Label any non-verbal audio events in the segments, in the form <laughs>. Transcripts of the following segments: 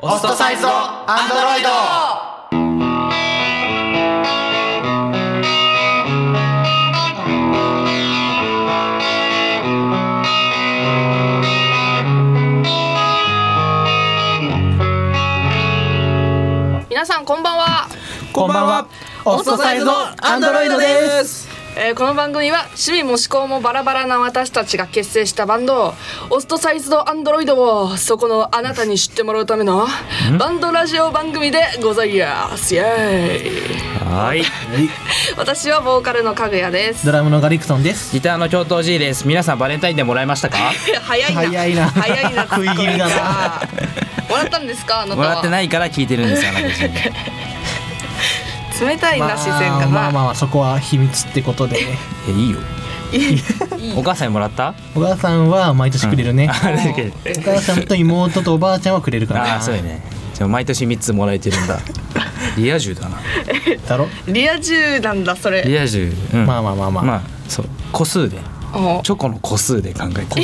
オストサイズドアンドロイド。皆さんこんばんは、こんばんは。オストサイズドアンドロイドですえーこの番組は趣味も思考もバラバラな私たちが結成したバンドオストサイズドアンドロイドをそこのあなたに知ってもらうためのバンドラジオ番組でございます。イエーイ。はい。<laughs> 私はボーカルのかぐやです。ドラムのガリクソンです。ギターの京都 G です。皆さんバレンタインでもらいましたか？<laughs> 早いな。早いな。早いな食い気味だな。もらったんですか？あなたは。もらってないから聞いてるんですよ <laughs> 冷たいな視線かな、まあまあまあそこは秘密ってことでえ <laughs> いいよ。<laughs> お母さんにもらった？お母さんは毎年くれるね、<laughs> あだけ。お母さんと妹とおばあちゃんはくれるから。あーそうやね。じゃあ毎年3つもらえてるんだ。リア充だな。だろ、リア充なんだそれ。リア充、うん、まあまあまあまあ、まあそう。個数で。おチョコの個数で考えて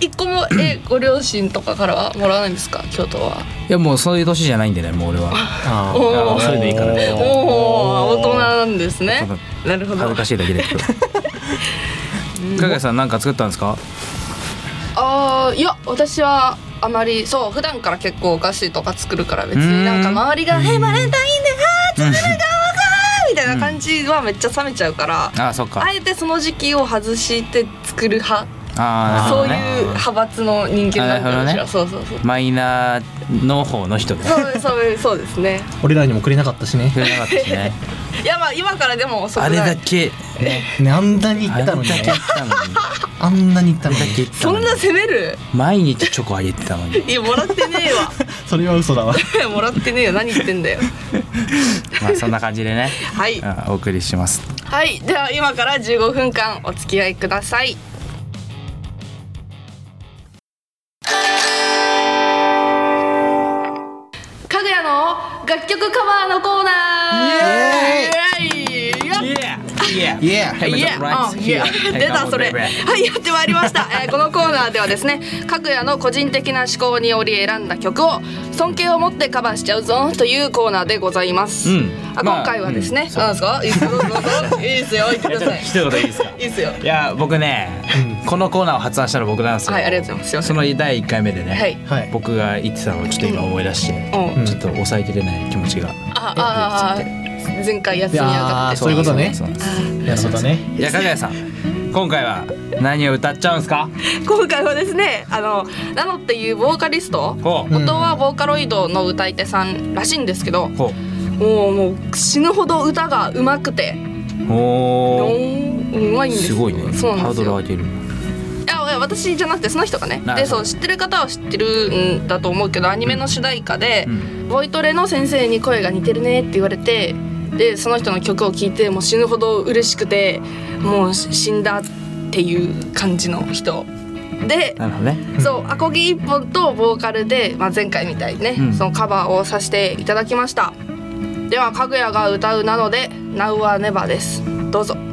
一個もえご両親とかからはもらわないんですか？京都は。やもうそういう年じゃないんでねもう俺は。あー。おー。それでいいからおお大人なんですね。なるほど。恥ずかしいだけだけどかがやさんなんか作ったんですか？あーいや私はあまりそう普段から結構お菓子とか作るから別になんか周りが「えバレンタインではー作る側かー」みたいな感じはめっちゃ冷めちゃうから、あーそっか。あえてその時期を外して作る派。そういう派閥の人間なんだね。そうそうそう。マイナーの方の人ね。そうそうそうですね。俺らにもくれなかったしね。くれなかったしね。<laughs> いやまあ今からでも遅くあない。れだけね。あんなにあれだけ言ったのに。ね言ったのに。あんなに言ったのにけ言ったのに。そんな責める？毎日チョコあげてたのに。いやもらってねえわ。<laughs> それは嘘だわ。<laughs> もらってねえよ。何言ってんだよ。<laughs> まあそんな感じでね。はい。あお送りします。はい。では今から15分間お付き合いください。かぐやの楽曲カバーのコーナーイエイエーいや、あいや出たそれ。はい、やってまいりました。えーこのコーナーではですね、かぐやの個人的な思考により選んだ曲を尊敬を持ってカバーしちゃうぞというコーナーでございます。うんあまあ今回はですね、うんなんですか？いいですよ、いいですよ、言ってください。一言いいですか？いいですよ。いや僕ねこのコーナーを発案したの僕なんですよはい、ありがとうございます。そん。の第1回目でね、はい。はい僕が言ってたのをちょっと今思い出して、うん。ちょっと抑えきれない気持ちがあ、あ、あ、前回休みやがって。あそういうことね。そうなるほどね。いやかがやさん今回は何を歌っちゃうんですか？今回はですね、あのナノっていうボーカリスト。元はボーカロイドの歌い手さんらしいんですけど、ほもうもう死ぬほど歌が上手くて、う。ほうまいんですすごいね。そうなんハーですよ。ドル上げる。いやいや私じゃなくてその人がねでそう知ってる方は知ってるんだと思うけどアニメの主題歌で、うん。ボイトレの先生に声が似てるねって言われてでその人の曲を聴いてもう死ぬほど嬉しくてもう死んだっていう感じの人。でね。そうアコギ一本とボーカルで、まあ、前回みたいにね、うん。そのカバーをさせていただきました。ではかぐやが歌うなので「Now or Never」です。どうぞ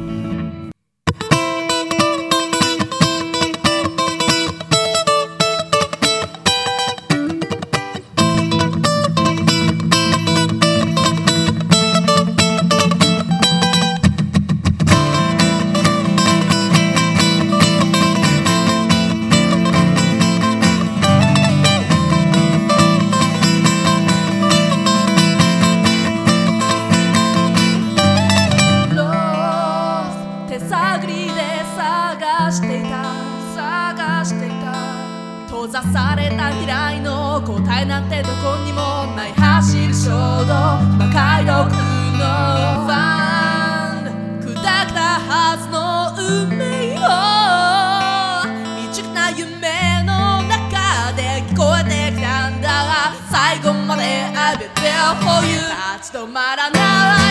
夢の中で聞こえてきたんだ最後まで I'll be there for you 立ち止まらない。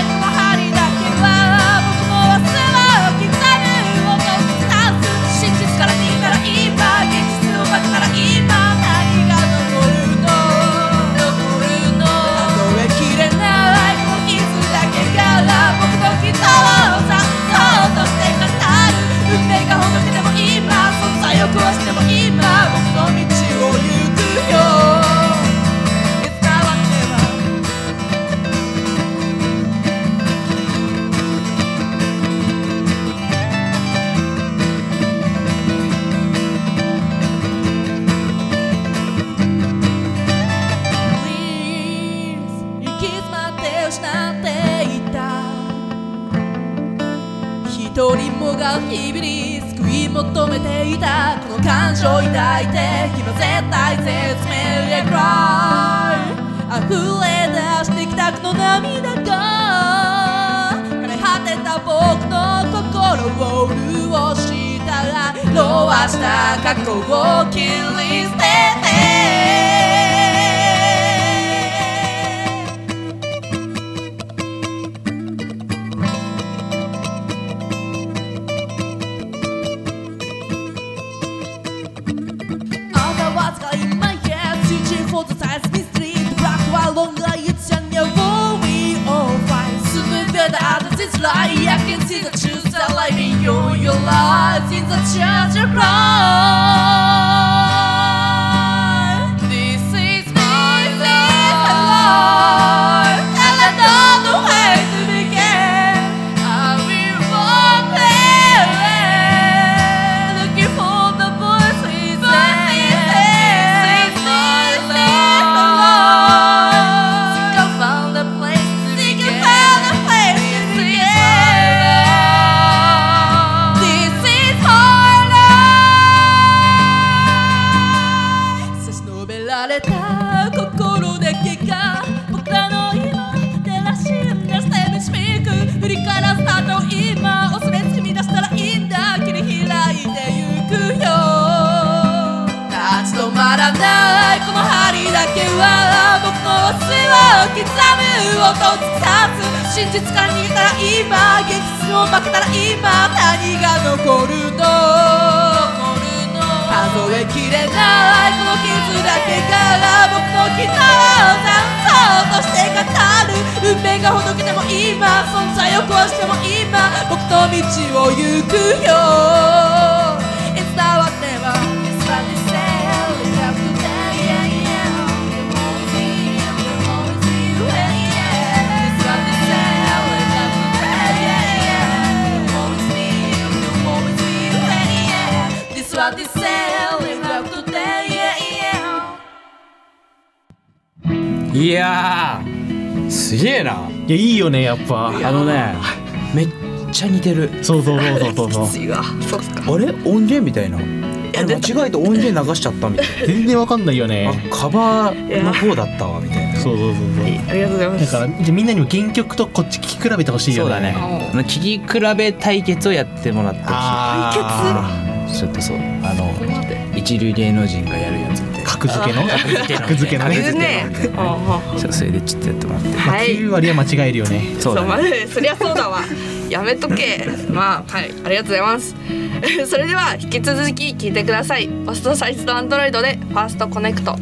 は日々に救い求めていたこの感情を抱いて今絶対絶命へクライ。溢れ出してきたこの涙が枯れ果てた僕の心を潤したらロアした過去を切り捨てて。Church of life れた心だけが僕らの今照らし出して導く振り返らせたと今恐れつみ出したらいいんだ切り開いてゆくよ立ち止まらないこの針だけは僕の明日を刻む音を突き刺す真実から逃げたら今現実を負けたら今何が残るのえきれないこの傷だけが僕の昨日を残像として語る。運命がほどけても今存在を壊しても今僕と道を行くよ。いやーすげえな。いやいいよねやっぱ。あのねめっちゃ似てる。そうそうそうそうそうそう。<laughs> きついわ。そうっすか。あれ？音源みたいな？あれ間違えて音源流しちゃったみたい全然わかんないよね。カバーの方だったわみたいな。そうそうそうそう。ありがとうございます。だからじゃあみんなにも原曲とこっち聴き比べてほしいよね。そうだね。あの聞き比べ対決をやってもらってほあしいちょっとそう。あの一流芸能人がや格付けの格付けのね。そうそれでちょっとやってもらって。まあはい9割は間違えるよね。そうだね。まあそりゃそうだわ。やめとけ。まあはいありがとうございます。<laughs> それでは引き続き聞いてください。ファストサイズとアンドロイドでファーストコネクト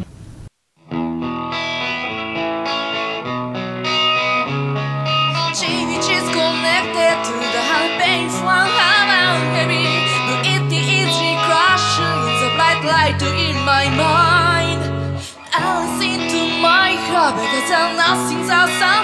将那心早散。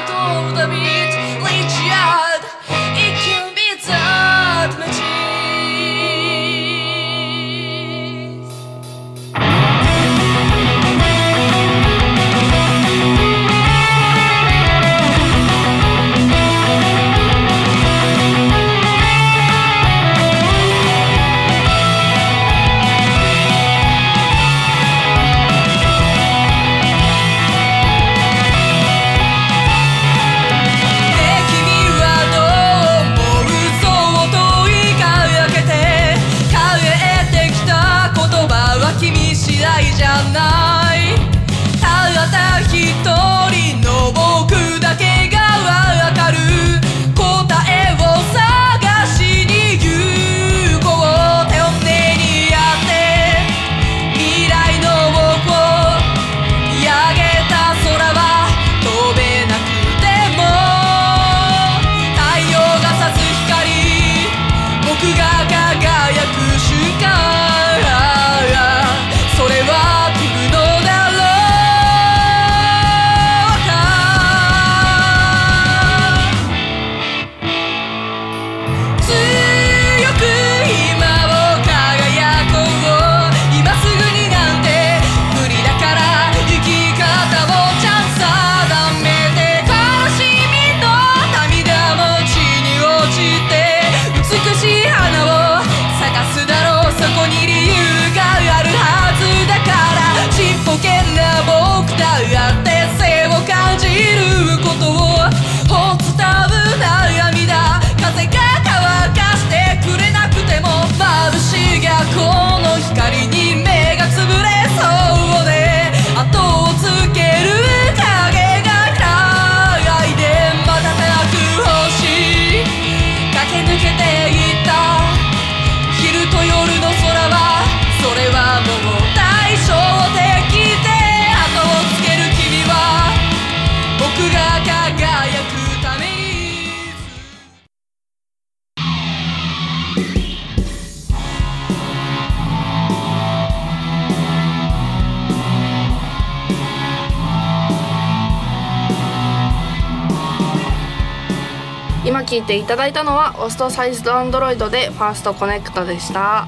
聴いていただいたのはオストサイズドアンドロイドでファーストコネクトでした。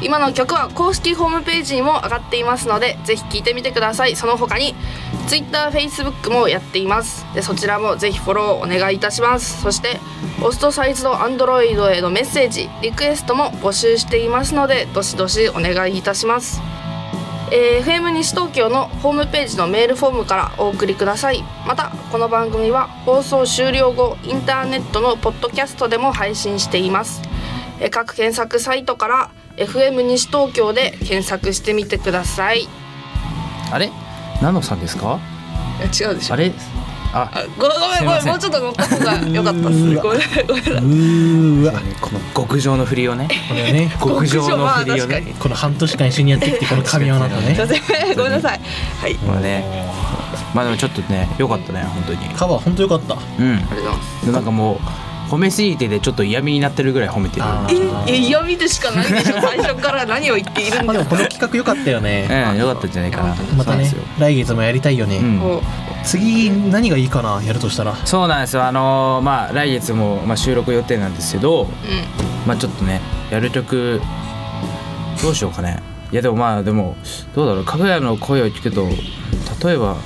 今の曲は公式ホームページにも上がっていますのでぜひ聴いてみてください。その他に TwitterFacebook もやっています。でそちらもぜひフォローお願いいたします。そしてオストサイズドアンドロイドへのメッセージリクエストも募集していますのでどしどしお願いいたします。えー FM 西東京のホームページのメールフォームからお送りください。またこの番組は放送終了後インターネットのポッドキャストでも配信しています、えー各検索サイトから FM 西東京で検索してみてください。いあれ？ナノさんですか？や違うでしょ。あれ？ああごごめんごめんもうちょっと乗った方が良かったっすうわ。ごめんごめん。なさいうーわ。この極上の振りをね。これね。極上の振りをね。この半年間一緒にやってきてこの神山とねすいませんごめんなさい。はい。まあね。まあでもちょっとね良かったね本当に。カバー本当よかった。うん。ありがとうございます。でなんかもう褒めすぎてでちょっと嫌味になってるぐらい褒めてる。ええ嫌味でしかないでしょ。<laughs> 最初から何を言っているんまあでだもこの企画良かったよね。うん良かったんじゃないかな。またね来月もやりたいよね、うん。次何がいいかなやるとしたら？そうなんですよ。あのーまあ来月も、まあ、収録予定なんですけどうん。まあちょっとねやる曲どうしようかね。いやでもまあでもどうだろう。かぐやの声を聞くと例えばま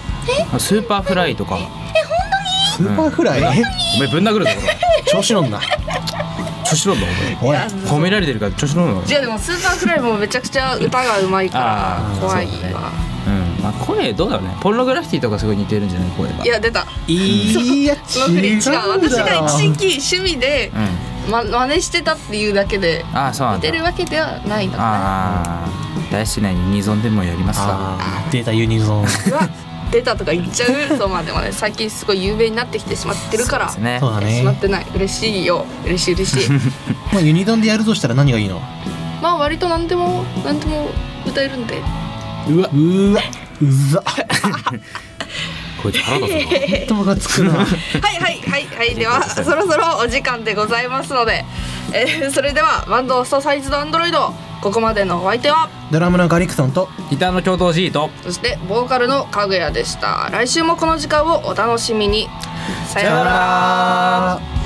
あスーパーフライとか。スーパーフライ、お前ぶん殴るぞ調子乗んな。俺調子乗んだおい。褒められてるから調子乗んの。じゃあでもスーパーフライもめちゃくちゃ歌がうまいから怖いわ、うん。まあ声どうだろうね。ポルノグラフィティとかすごい似てるんじゃない声がいや出た。いや違う違う。私が一時期趣味でうん。ま真似してたっていうだけであ似てるわけではないのかああ大好きなユニゾンでもやりますか。あー出たユニゾン出たとか言っちゃうそうまあでもね最近すごい有名になってきてしまってるから。そうですね。そうだね。しまってない。嬉しいよ。嬉しい嬉しい。<laughs> まあユニゾンでやるとしたら何がいいの？まあ割と何でも何でも歌えるんで。うわ。うわ。うざ。<laughs> こいつ腹立つな。ほんとムカつくなはいはいはいはい。では <laughs> そろそろお時間でございますので、えーそれではバンドストサイズドアンドロイドここまでのお相手は？ドラムのガリクソンとギターの共同 G とそしてボーカルのかぐやでした。来週もこの時間をお楽しみに。さようなら。ら